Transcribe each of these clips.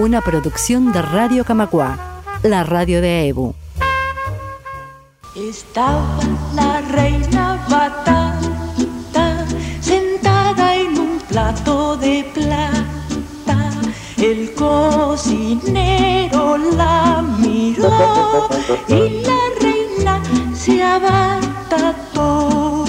Una producción de Radio Camacua, la radio de EBU. Estaba la reina batata sentada en un plato de plata. El cocinero la miró y la reina se abatató.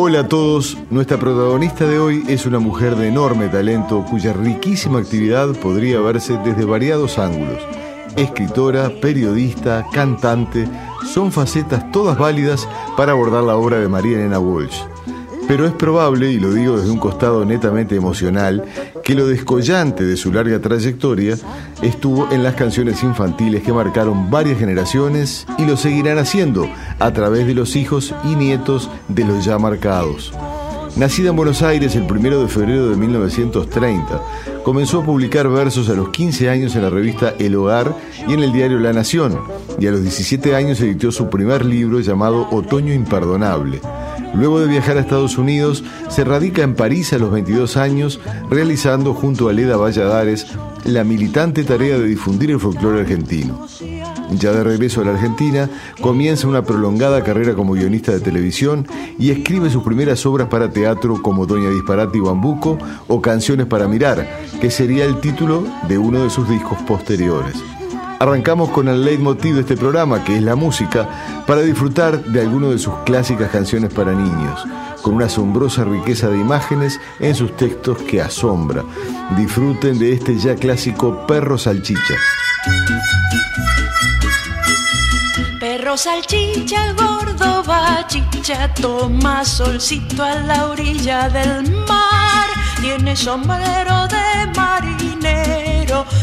Hola a todos, nuestra protagonista de hoy es una mujer de enorme talento cuya riquísima actividad podría verse desde variados ángulos. Escritora, periodista, cantante, son facetas todas válidas para abordar la obra de María Elena Walsh. Pero es probable, y lo digo desde un costado netamente emocional, que lo descollante de su larga trayectoria estuvo en las canciones infantiles que marcaron varias generaciones y lo seguirán haciendo a través de los hijos y nietos de los ya marcados. Nacida en Buenos Aires el 1 de febrero de 1930, comenzó a publicar versos a los 15 años en la revista El Hogar y en el diario La Nación, y a los 17 años editó su primer libro llamado Otoño Imperdonable. Luego de viajar a Estados Unidos, se radica en París a los 22 años, realizando junto a Leda Valladares la militante tarea de difundir el folclore argentino. Ya de regreso a la Argentina, comienza una prolongada carrera como guionista de televisión y escribe sus primeras obras para teatro como Doña Disparate y Bambuco o Canciones para Mirar, que sería el título de uno de sus discos posteriores. Arrancamos con el leitmotiv de este programa, que es la música, para disfrutar de algunas de sus clásicas canciones para niños, con una asombrosa riqueza de imágenes en sus textos que asombra. Disfruten de este ya clásico Perro Salchicha. Perro salchicha, gordo bachicha, toma solcito a la orilla del mar. Tiene sombrero de marinero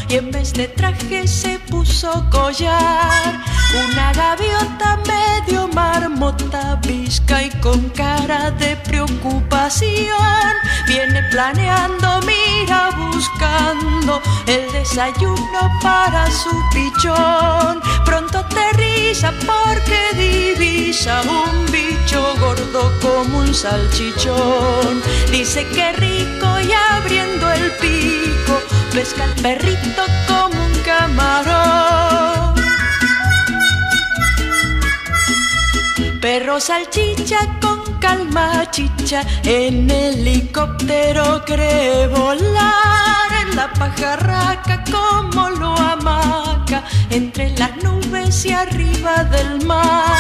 y en vez de traje se puso collar. Una gaviota medio marmota, visca y con cara de preocupación. Viene planeando, mira buscando el desayuno para su pichón. Pronto aterriza porque divisa un bicho gordo como un salchichón. Dice que rico y abriendo el pico, pesca el perrito como un camarón. Perro salchicha con calma chicha, en helicóptero cree volar, en la pajarraca como lo amaca, entre las nubes y arriba del mar.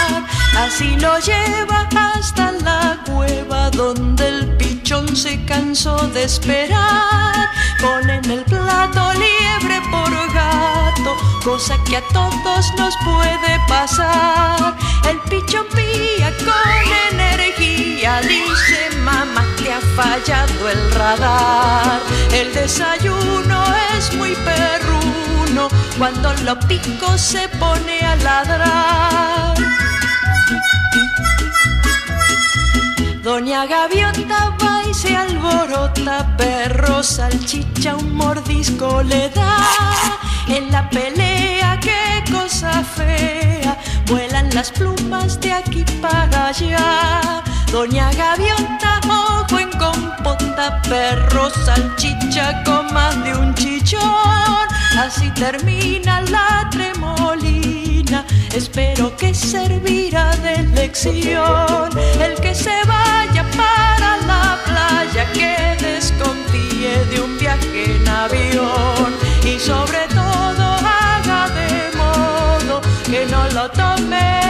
Así lo lleva hasta la cueva donde el pichón se cansó de esperar. Pone en el plato liebre por gato, cosa que a todos nos puede pasar. El pichón pía con energía, dice mamá, te ha fallado el radar. El desayuno es muy perruno, cuando lo pico se pone a ladrar. Doña Gaviota va y se alborota, perro salchicha un mordisco le da. En la pelea, qué cosa fea, vuelan las plumas de aquí para allá. Doña Gaviota, ojo en compota, perro salchicha con más de un chichón. Así termina la tremolina, espero que servirá de lección. El que se vaya para la playa, que desconfíe de un viaje en avión. Y sobre todo haga de modo que no lo tome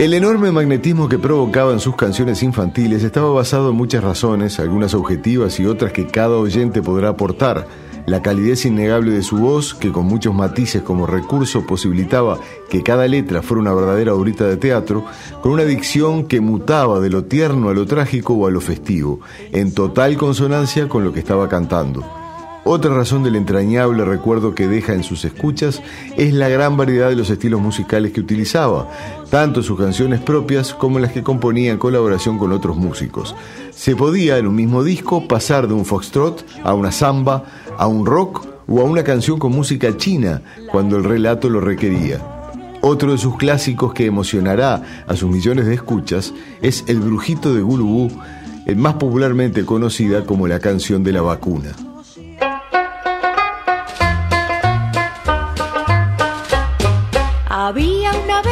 El enorme magnetismo que provocaban sus canciones infantiles estaba basado en muchas razones, algunas objetivas y otras que cada oyente podrá aportar. La calidez innegable de su voz, que con muchos matices como recurso posibilitaba que cada letra fuera una verdadera obrita de teatro, con una dicción que mutaba de lo tierno a lo trágico o a lo festivo, en total consonancia con lo que estaba cantando. Otra razón del entrañable recuerdo que deja en sus escuchas es la gran variedad de los estilos musicales que utilizaba, tanto sus canciones propias como las que componía en colaboración con otros músicos. Se podía en un mismo disco pasar de un foxtrot a una samba, a un rock o a una canción con música china cuando el relato lo requería. Otro de sus clásicos que emocionará a sus millones de escuchas es El Brujito de Gulubú, más popularmente conocida como la canción de la vacuna.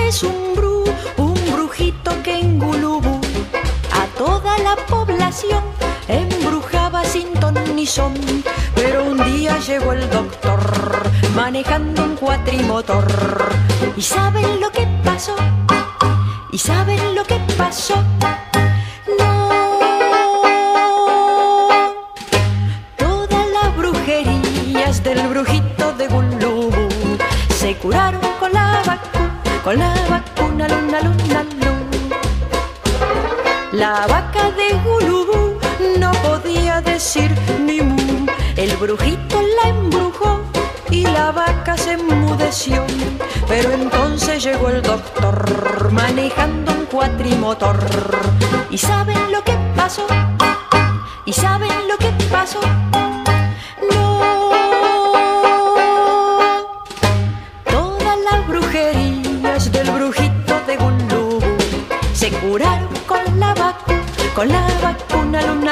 Vez un bru, un brujito que en Gulubú a toda la población embrujaba sin ton ni son. Pero un día llegó el doctor manejando un cuatrimotor. ¿Y saben lo que pasó? ¿Y saben lo que pasó? Con la vacuna luna luna luna. La vaca de Gulubú no podía decir ni mu. El brujito la embrujó y la vaca se enmudeció. Pero entonces llegó el doctor manejando un cuatrimotor. ¿Y saben lo que pasó? ¿Y saben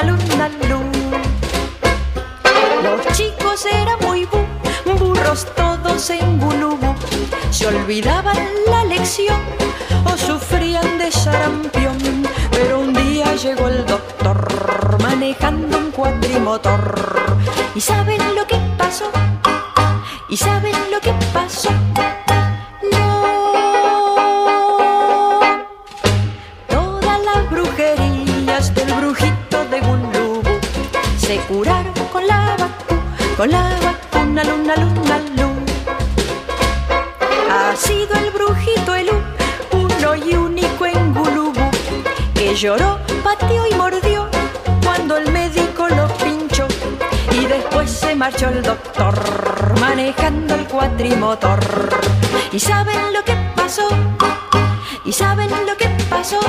luna. Los chicos eran muy bu, burros todos en gulubú. Se olvidaban la lección o sufrían de sarampión. Pero un día llegó el doctor manejando un cuadrimotor. ¿Y saben lo que pasó? ¿Y saben lo que pasó? Con la vacuna luna luna luna. Ha sido el brujito el uno y único en Gulubú, que lloró, pateó y mordió cuando el médico lo pinchó. Y después se marchó el doctor manejando el cuatrimotor. ¿Y saben lo que pasó? ¿Y saben lo que pasó?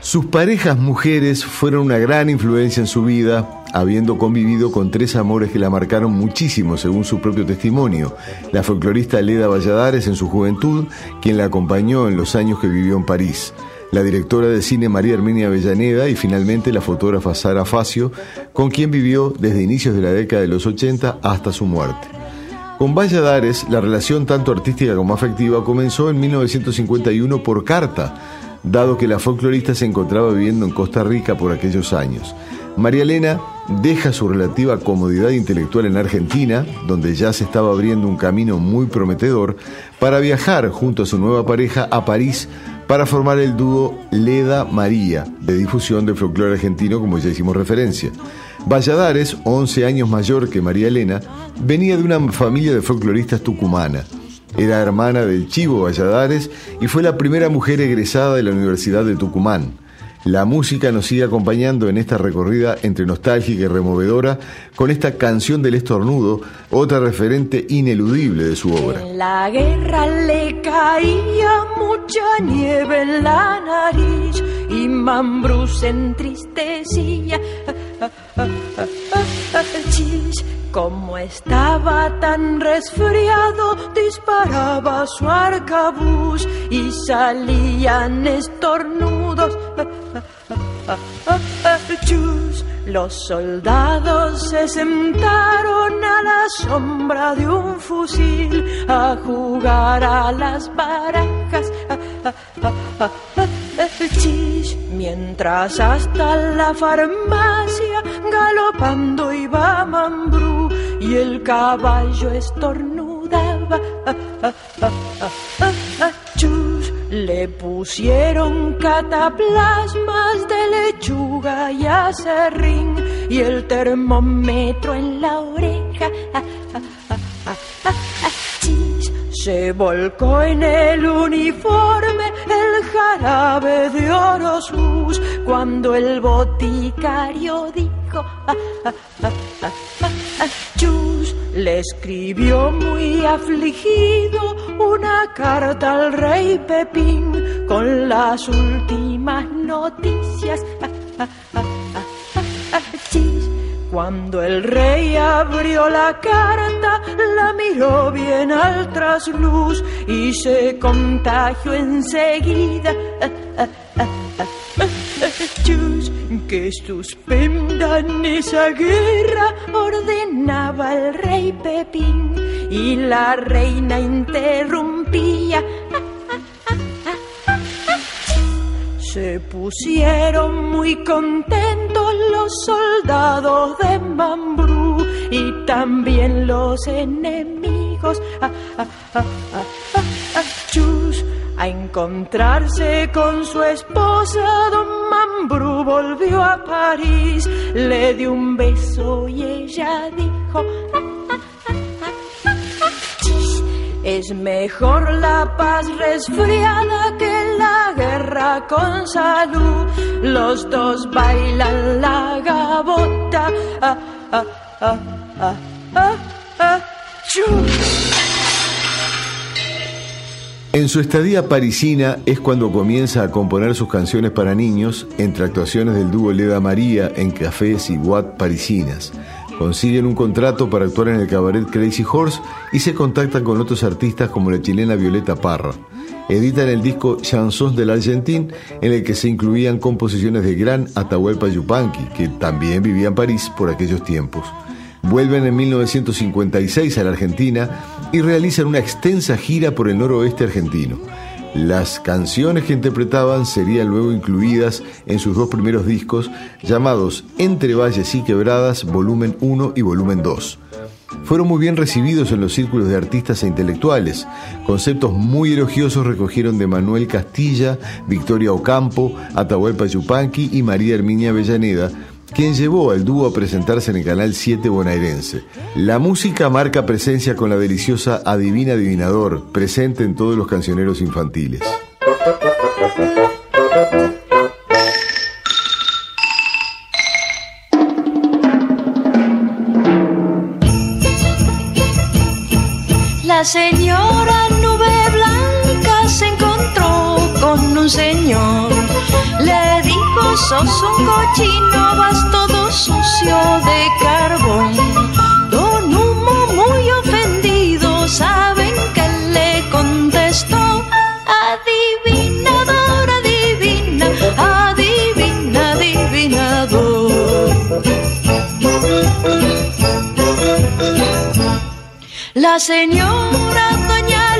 Sus parejas mujeres fueron una gran influencia en su vida, habiendo convivido con tres amores que la marcaron muchísimo, según su propio testimonio. La folclorista Leda Valladares en su juventud, quien la acompañó en los años que vivió en París. La directora de cine María Herminia Avellaneda y finalmente la fotógrafa Sara Facio, con quien vivió desde inicios de la década de los 80 hasta su muerte. Con Valladares, la relación tanto artística como afectiva comenzó en 1951 por carta, dado que la folclorista se encontraba viviendo en Costa Rica por aquellos años. María Elena deja su relativa comodidad intelectual en Argentina, donde ya se estaba abriendo un camino muy prometedor, para viajar junto a su nueva pareja a París para formar el dúo Leda María, de difusión del folclore argentino, como ya hicimos referencia. Valladares, 11 años mayor que María Elena, venía de una familia de folcloristas tucumana. Era hermana del Chivo Valladares y fue la primera mujer egresada de la Universidad de Tucumán. La música nos sigue acompañando en esta recorrida entre nostálgica y removedora con esta canción del estornudo, otra referente ineludible de su obra. En la guerra le caía mucha nieve en la nariz y Mambrú se entristecía. Como estaba tan resfriado, disparaba su arcabuz y salían estornudos. Los soldados se sentaron a la sombra de un fusil a jugar a las barajas. mientras hasta la farmacia galopando iba Mambrú y el caballo estornudaba. Le pusieron cataplasmas de lechuga y acerrín y el termómetro en la oreja. Se volcó en el uniforme el jarabe de Orosus cuando el boticario dijo ah, ah, ah, Chus le escribió muy afligido una carta al rey Pepín con las últimas noticias. Cuando el rey abrió la carta, la miró bien al trasluz y se contagió enseguida. que suspendan esa guerra, ordenaba el rey Pepín y la reina interrumpía. Se pusieron muy contentos los soldados de Mambrú y también los enemigos. Ah, ah, ah, a encontrarse con su esposa, don Mambrú volvió a París, le dio un beso y ella dijo. Es mejor la paz resfriada que la guerra con salud. Los dos bailan la. Ah, ah, ah, ah, ah, ah, En su estadía parisina es cuando comienza a componer sus canciones para niños entre actuaciones del dúo Leda María en cafés y Watt parisinas. Consiguen un contrato para actuar en el cabaret Crazy Horse y se contactan con otros artistas como la chilena Violeta Parra. Editan el disco Chansons del Argentín, en el que se incluían composiciones de gran Atahualpa Yupanqui, que también vivía en París por aquellos tiempos. Vuelven en 1956 a la Argentina y realizan una extensa gira por el noroeste argentino. Las canciones que interpretaban serían luego incluidas en sus dos primeros discos llamados Entre Valles y Quebradas, volumen 1 y volumen 2. Fueron muy bien recibidos en los círculos de artistas e intelectuales. Conceptos muy elogiosos recogieron de Manuel Castilla, Victoria Ocampo, Atahualpa Yupanqui y María Herminia Avellaneda, quien llevó al dúo a presentarse en el Canal 7 bonaerense. La música marca presencia con la deliciosa Adivina Adivinador, presente en todos los cancioneros infantiles. La señora Nube Blanca se encontró con un señor. Sos un cochino, vas todo sucio de carbón. Don Humo muy ofendido, ¿saben que le contestó? Adivinador, adivina, adivina, adivinador. La señora Doña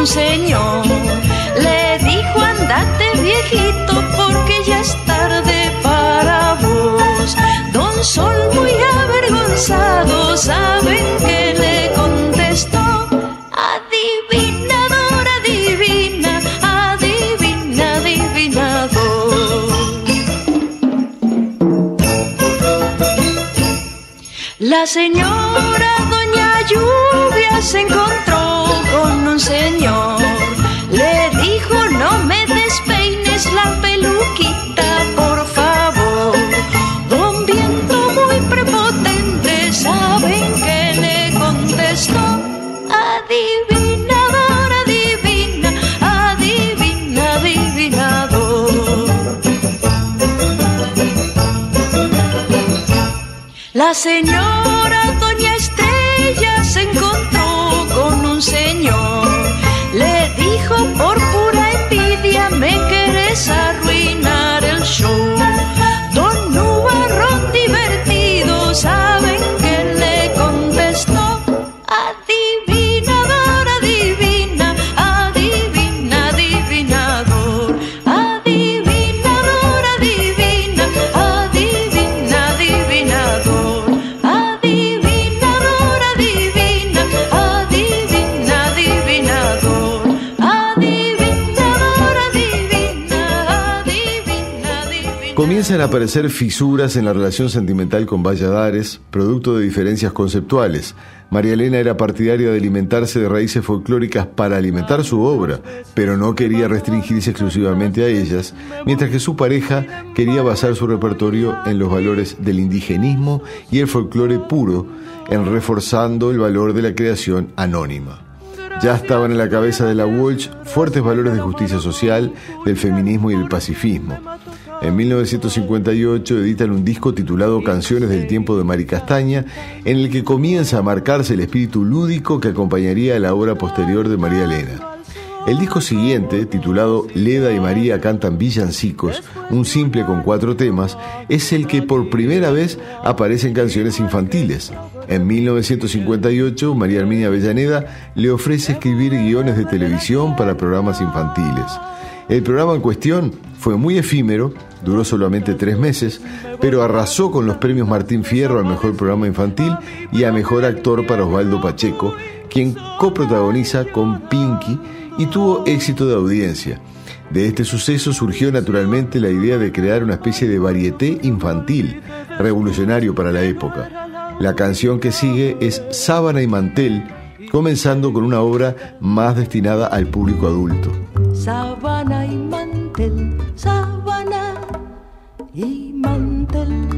un señor. Le dijo, andate viejito porque ya es tarde para vos. Don Sol muy avergonzado, ¿saben que le contestó? Adivinador, adivina, adivina, adivinador. La señora Doña Lluvia se encontró con un señor. Le dijo, no me despeines la peluquita, por favor. Don Viento muy prepotente, ¿saben que le contestó? Adivinador, adivina, adivina, adivinador. La señora Aparecer fisuras en la relación sentimental con Valladares, producto de diferencias conceptuales. María Elena era partidaria de alimentarse de raíces folclóricas para alimentar su obra, pero no quería restringirse exclusivamente a ellas, mientras que su pareja quería basar su repertorio en los valores del indigenismo y el folclore puro, en reforzando el valor de la creación anónima. Ya estaban en la cabeza de la Walsh fuertes valores de justicia social, del feminismo y del pacifismo. En 1958 editan un disco titulado Canciones del tiempo de Mari Castaña, en el que comienza a marcarse el espíritu lúdico que acompañaría a la obra posterior de María Elena. El disco siguiente, titulado Leda y María cantan villancicos, un simple con cuatro temas, es el que por primera vez aparecen canciones infantiles. En 1958, María Herminia Avellaneda le ofrece escribir guiones de televisión para programas infantiles. El programa en cuestión fue muy efímero, duró solamente tres meses, pero arrasó con los premios Martín Fierro al mejor programa infantil y a mejor actor para Osvaldo Pacheco, quien coprotagoniza con Pinky y tuvo éxito de audiencia. De este suceso surgió naturalmente la idea de crear una especie de varieté infantil, revolucionario para la época. La canción que sigue es Sábana y Mantel, comenzando con una obra más destinada al público adulto. Y y mantel.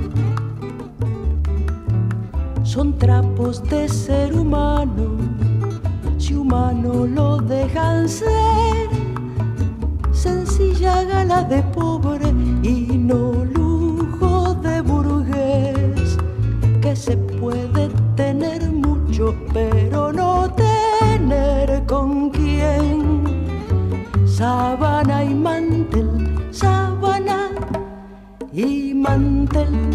Son trapos de ser humano, si humano lo dejan ser. Sencilla gala de pobre y no lujo de burgués, que se puede tener mucho, pero no tener con quién sábana y mantel, y mantel.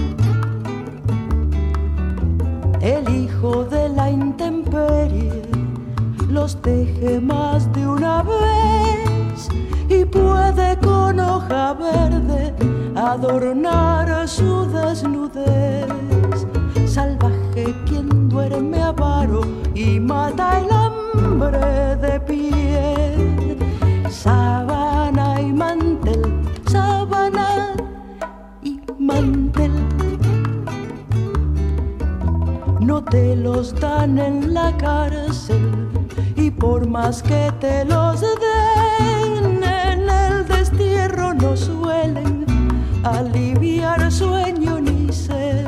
El hijo de la intemperie los teje más de una vez y puede con hoja verde adornar su te los dan en la cárcel y por más que te los den en el destierro no suelen aliviar sueño ni sed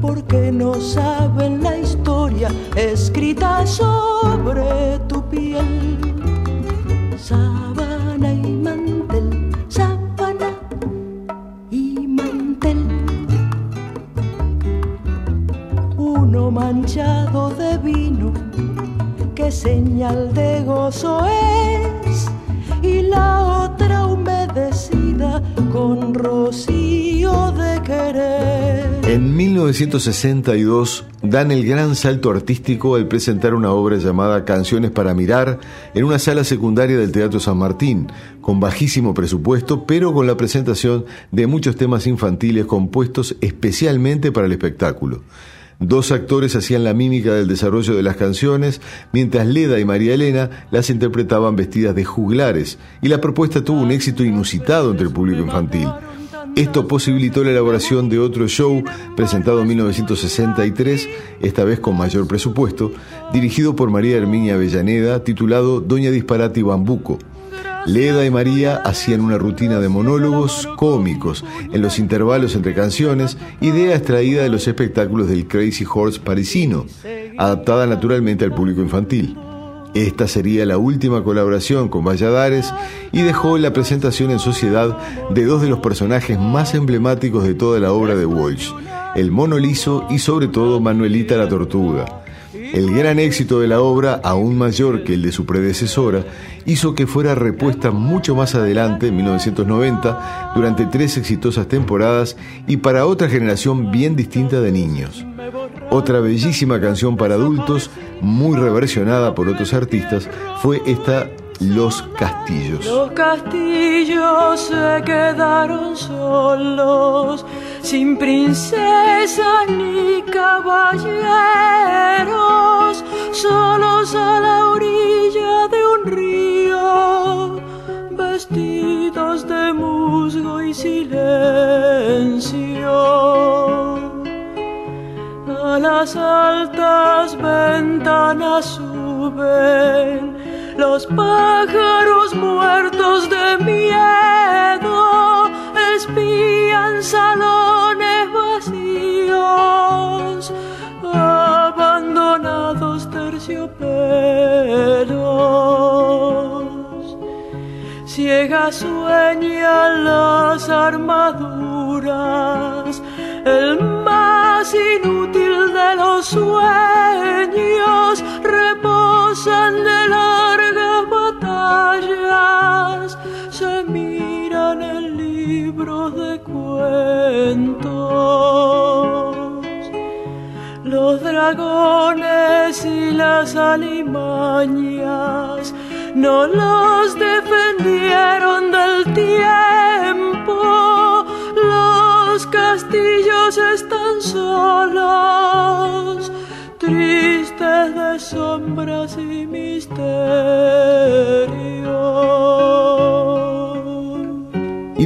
porque no saben la historia escrita sobre tu piel señal de gozo es, y la otra humedecida con rocío de querer. En 1962 dan el gran salto artístico al presentar una obra llamada Canciones para Mirar en una sala secundaria del Teatro San Martín, con bajísimo presupuesto, pero con la presentación de muchos temas infantiles compuestos especialmente para el espectáculo. Dos actores hacían la mímica del desarrollo de las canciones, mientras Leda y María Elena las interpretaban vestidas de juglares, y la propuesta tuvo un éxito inusitado entre el público infantil. Esto posibilitó la elaboración de otro show presentado en 1963, esta vez con mayor presupuesto, dirigido por María Herminia Avellaneda, titulado Doña Disparate y Bambuco. Leda y María hacían una rutina de monólogos cómicos en los intervalos entre canciones, idea extraída de los espectáculos del Crazy Horse parisino, adaptada naturalmente al público infantil. Esta sería la última colaboración con Valladares y dejó la presentación en sociedad de dos de los personajes más emblemáticos de toda la obra de Walsh, el mono liso y sobre todo Manuelita la tortuga. El gran éxito de la obra, aún mayor que el de su predecesora, hizo que fuera repuesta mucho más adelante, en 1990, durante tres exitosas temporadas y para otra generación bien distinta de niños. Otra bellísima canción para adultos, muy reversionada por otros artistas, fue esta Los Castillos. Los castillos se quedaron solos, sin princesas ni caballeros, solos a la orilla de un río, vestidos de musgo y silencio. A las altas ventanas suben los pájaros muertos de miedo, espían salones vacíos, abandonados terciopelos. Ciegas sueñan las armaduras, el más inútil de los sueños dragones y las alimañas no los defendieron del tiempo. Los castillos están solos, tristes de sombras y misterios.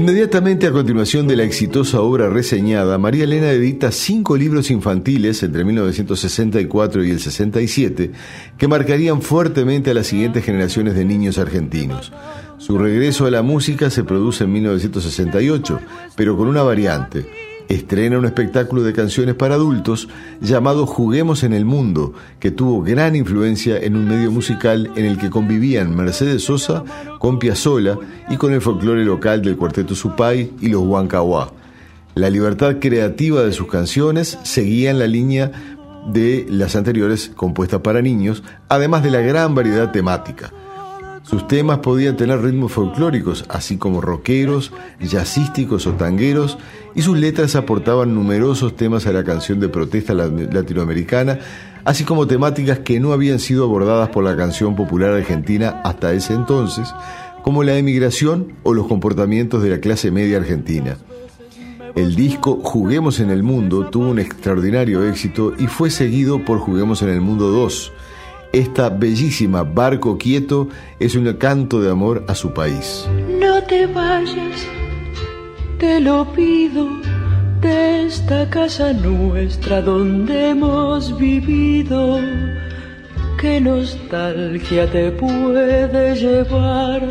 Inmediatamente a continuación de la exitosa obra reseñada, María Elena edita cinco libros infantiles entre 1964 y el 67 que marcarían fuertemente a las siguientes generaciones de niños argentinos. Su regreso a la música se produce en 1968, pero con una variante estrena un espectáculo de canciones para adultos llamado Juguemos en el Mundo, que tuvo gran influencia en un medio musical en el que convivían Mercedes Sosa con Piazzolla y con el folclore local del cuarteto Supay y los Huancahuá. La libertad creativa de sus canciones seguía en la línea de las anteriores compuestas para niños, además de la gran variedad temática. Sus temas podían tener ritmos folclóricos, así como rockeros, jazzísticos o tangueros, y sus letras aportaban numerosos temas a la canción de protesta latinoamericana, así como temáticas que no habían sido abordadas por la canción popular argentina hasta ese entonces, como la emigración o los comportamientos de la clase media argentina. El disco Juguemos en el Mundo tuvo un extraordinario éxito y fue seguido por Juguemos en el Mundo 2, esta bellísima Barco Quieto es un canto de amor a su país. No te vayas, te lo pido, de esta casa nuestra donde hemos vivido. ¿Qué nostalgia te puede llevar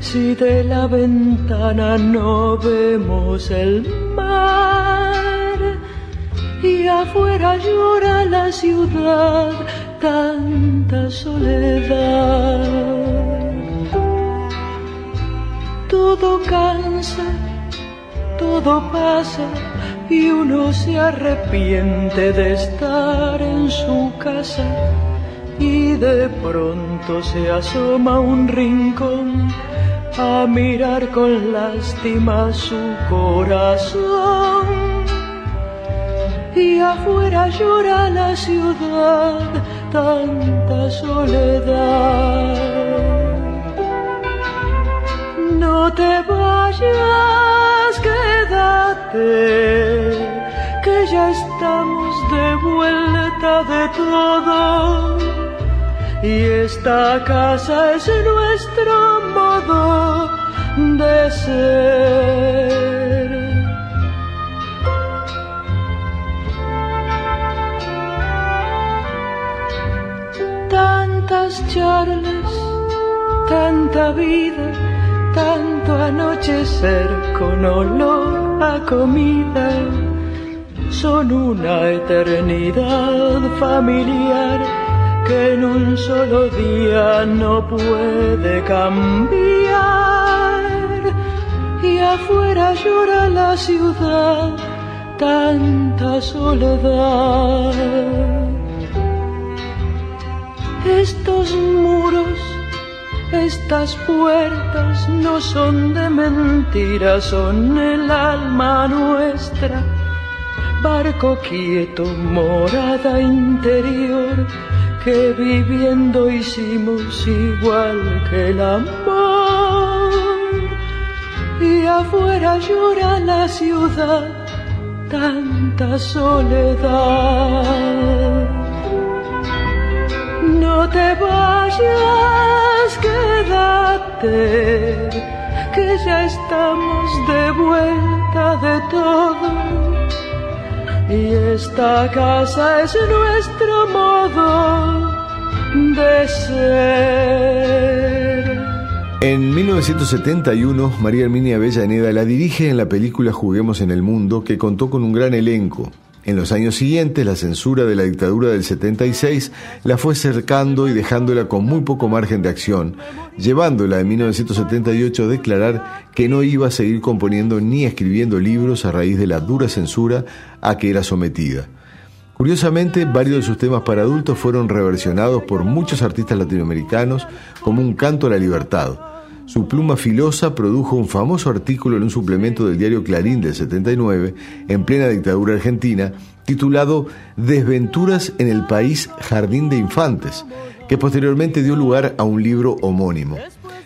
si de la ventana no vemos el mar? Y afuera llora la ciudad tanta soledad. Todo cansa, todo pasa y uno se arrepiente de estar en su casa y de pronto se asoma un rincón a mirar con lástima su corazón y afuera llora la ciudad tanta soledad. No te vayas, quédate, que ya estamos de vuelta de todo. Y esta casa es nuestro modo de ser. Tantas charlas, tanta vida, tanto anochecer con olor a comida, son una eternidad familiar que en un solo día no puede cambiar. Y afuera llora la ciudad, tanta soledad estos muros, estas puertas no son de mentira, son el alma nuestra. Barco quieto, morada interior, que viviendo hicimos igual que el amor. Y afuera llora la ciudad, tanta soledad. No te vayas, quédate, que ya estamos de vuelta de todo. Y esta casa es nuestro modo de ser. En 1971, María Herminia Avellaneda la dirige en la película Juguemos en el Mundo, que contó con un gran elenco. En los años siguientes, la censura de la dictadura del 76 la fue cercando y dejándola con muy poco margen de acción, llevándola en 1978 a declarar que no iba a seguir componiendo ni escribiendo libros a raíz de la dura censura a que era sometida. Curiosamente, varios de sus temas para adultos fueron reversionados por muchos artistas latinoamericanos como un canto a la libertad. Su pluma filosa produjo un famoso artículo en un suplemento del diario Clarín del 79, en plena dictadura argentina, titulado Desventuras en el país Jardín de Infantes, que posteriormente dio lugar a un libro homónimo.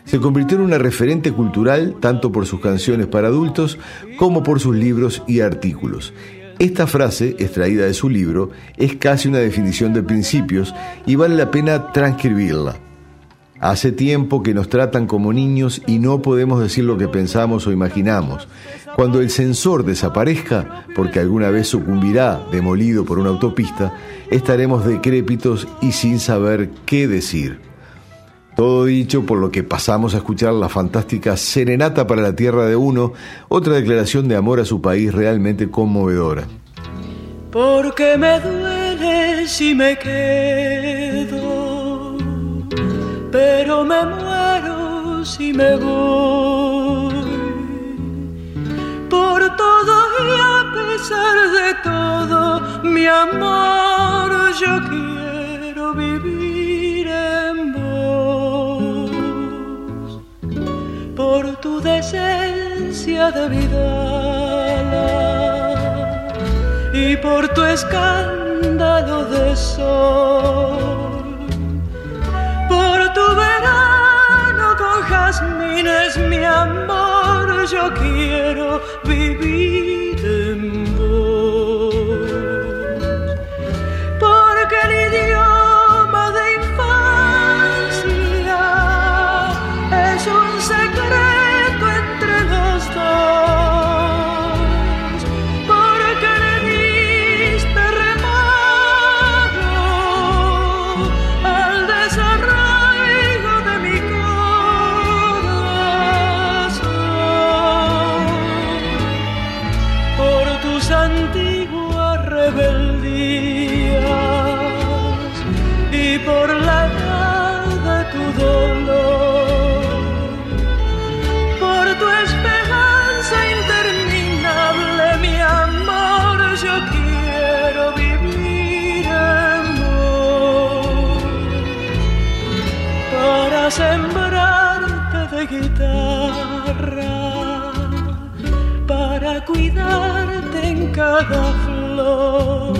Se convirtió en una referente cultural tanto por sus canciones para adultos como por sus libros y artículos. Esta frase, extraída de su libro, es casi una definición de principios y vale la pena transcribirla. Hace tiempo que nos tratan como niños y no podemos decir lo que pensamos o imaginamos. Cuando el sensor desaparezca, porque alguna vez sucumbirá demolido por una autopista, estaremos decrépitos y sin saber qué decir. Todo dicho por lo que pasamos a escuchar la fantástica Serenata para la Tierra de Uno, otra declaración de amor a su país realmente conmovedora. Porque me duele si me quedo pero me muero si me voy. Por todo y a pesar de todo, mi amor, yo quiero vivir en vos. Por tu decencia de vida y por tu escándalo de sol amor, yo quiero para cuidarte en cada flor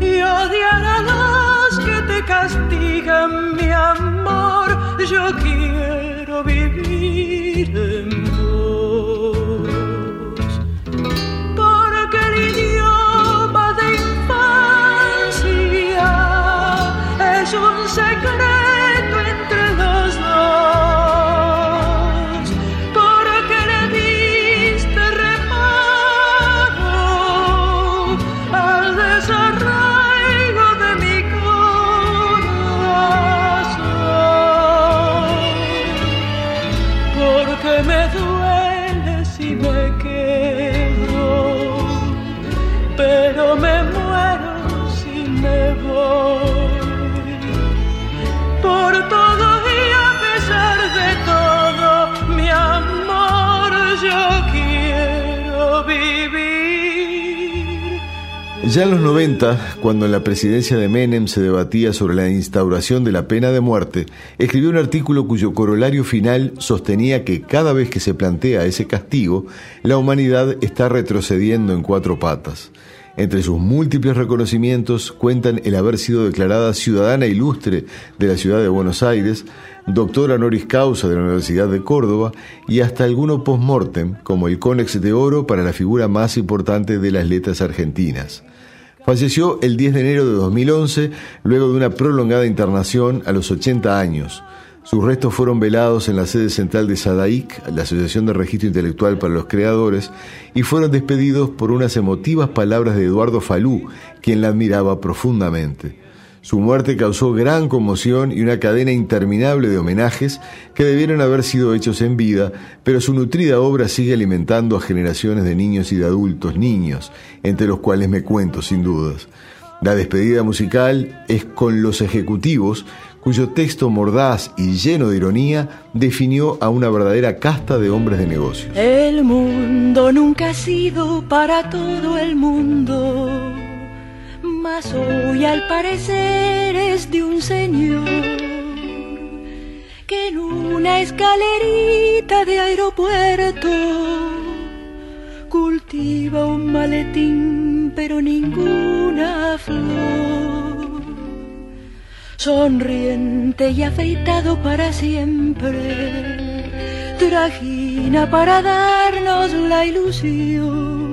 y odiar a los que te castigan, mi amor. Yo quiero vivir Ya en los 90, cuando en la presidencia de Menem se debatía sobre la instauración de la pena de muerte, escribió un artículo cuyo corolario final sostenía que cada vez que se plantea ese castigo, la humanidad está retrocediendo en cuatro patas. Entre sus múltiples reconocimientos cuentan el haber sido declarada ciudadana ilustre de la ciudad de Buenos Aires, doctora honoris causa de la Universidad de Córdoba y hasta alguno post-mortem, como el Conex de Oro para la figura más importante de las letras argentinas. Falleció el 10 de enero de 2011 luego de una prolongada internación a los 80 años. Sus restos fueron velados en la sede central de SADAIC, la Asociación de Registro Intelectual para los Creadores, y fueron despedidos por unas emotivas palabras de Eduardo Falú, quien la admiraba profundamente. Su muerte causó gran conmoción y una cadena interminable de homenajes que debieron haber sido hechos en vida, pero su nutrida obra sigue alimentando a generaciones de niños y de adultos, niños, entre los cuales me cuento sin dudas. La despedida musical es con los ejecutivos, cuyo texto mordaz y lleno de ironía definió a una verdadera casta de hombres de negocios. El mundo nunca ha sido para todo el mundo, mas hoy al parecer es de un señor que en una escalerita de aeropuerto cultiva un maletín pero ninguna flor. Sonriente y afeitado para siempre, trajina para darnos la ilusión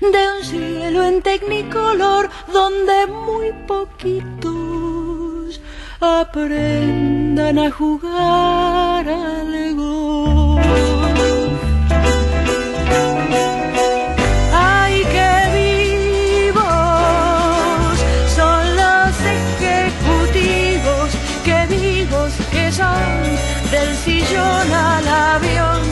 de un cielo en tecnicolor donde muy poquitos aprendan a jugar al gol. del sillón al avión,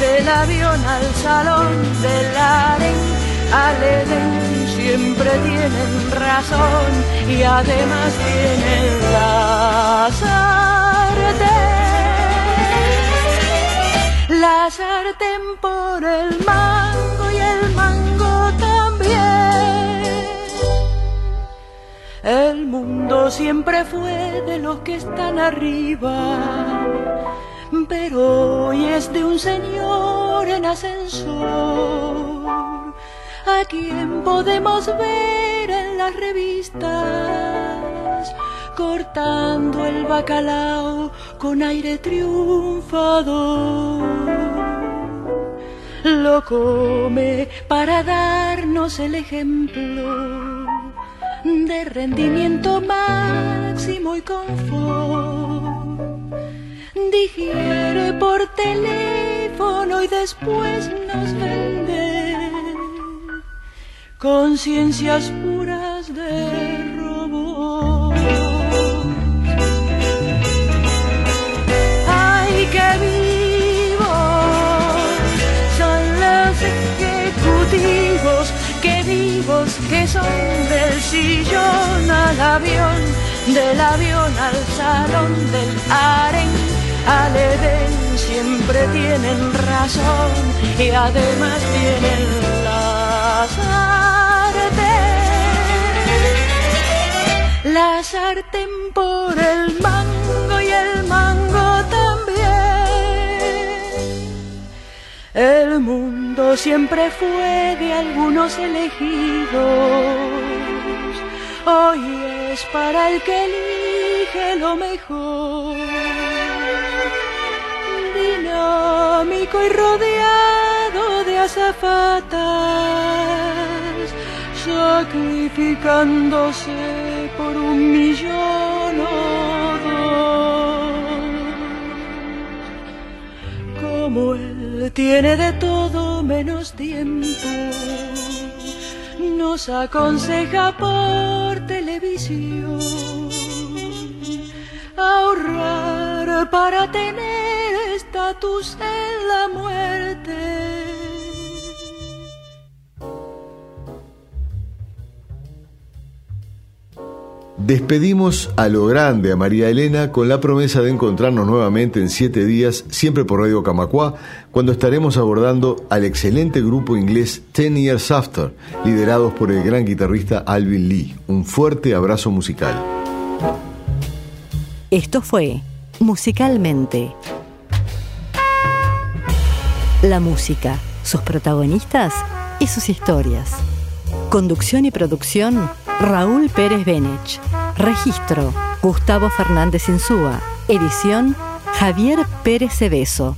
del avión al salón, del aren al Edén, siempre tienen razón y además tienen la sartén. La sartén por el mango y el mango también. El mundo siempre fue de los que están arriba pero hoy es de un señor en ascensor, a quien podemos ver en las revistas, cortando el bacalao con aire triunfador. Lo come para darnos el ejemplo de rendimiento máximo y confort digiere por teléfono y después nos vende conciencias puras de robot. Ay, qué vivos son los ejecutivos, qué vivos que son del sillón al avión, del avión al salón, del aren al Edén siempre tienen razón y además tienen la sartén. La sartén por el mango y el mango también. El mundo siempre fue de algunos elegidos. Hoy es para el que elige lo mejor dinámico y rodeado de azafatas, sacrificándose por un millón o dos. Como él tiene de todo menos tiempo, nos aconseja por televisión ahorrar para tener estatus en la muerte. Despedimos a lo grande a María Elena con la promesa de encontrarnos nuevamente en siete días, siempre por Radio Camacuá, cuando estaremos abordando al excelente grupo inglés Ten Years After, liderados por el gran guitarrista Alvin Lee. Un fuerte abrazo musical. Esto fue Musicalmente. La música, sus protagonistas y sus historias. Conducción y producción, Raúl Pérez Benech. Registro, Gustavo Fernández Insúa. Edición, Javier Pérez Cebeso.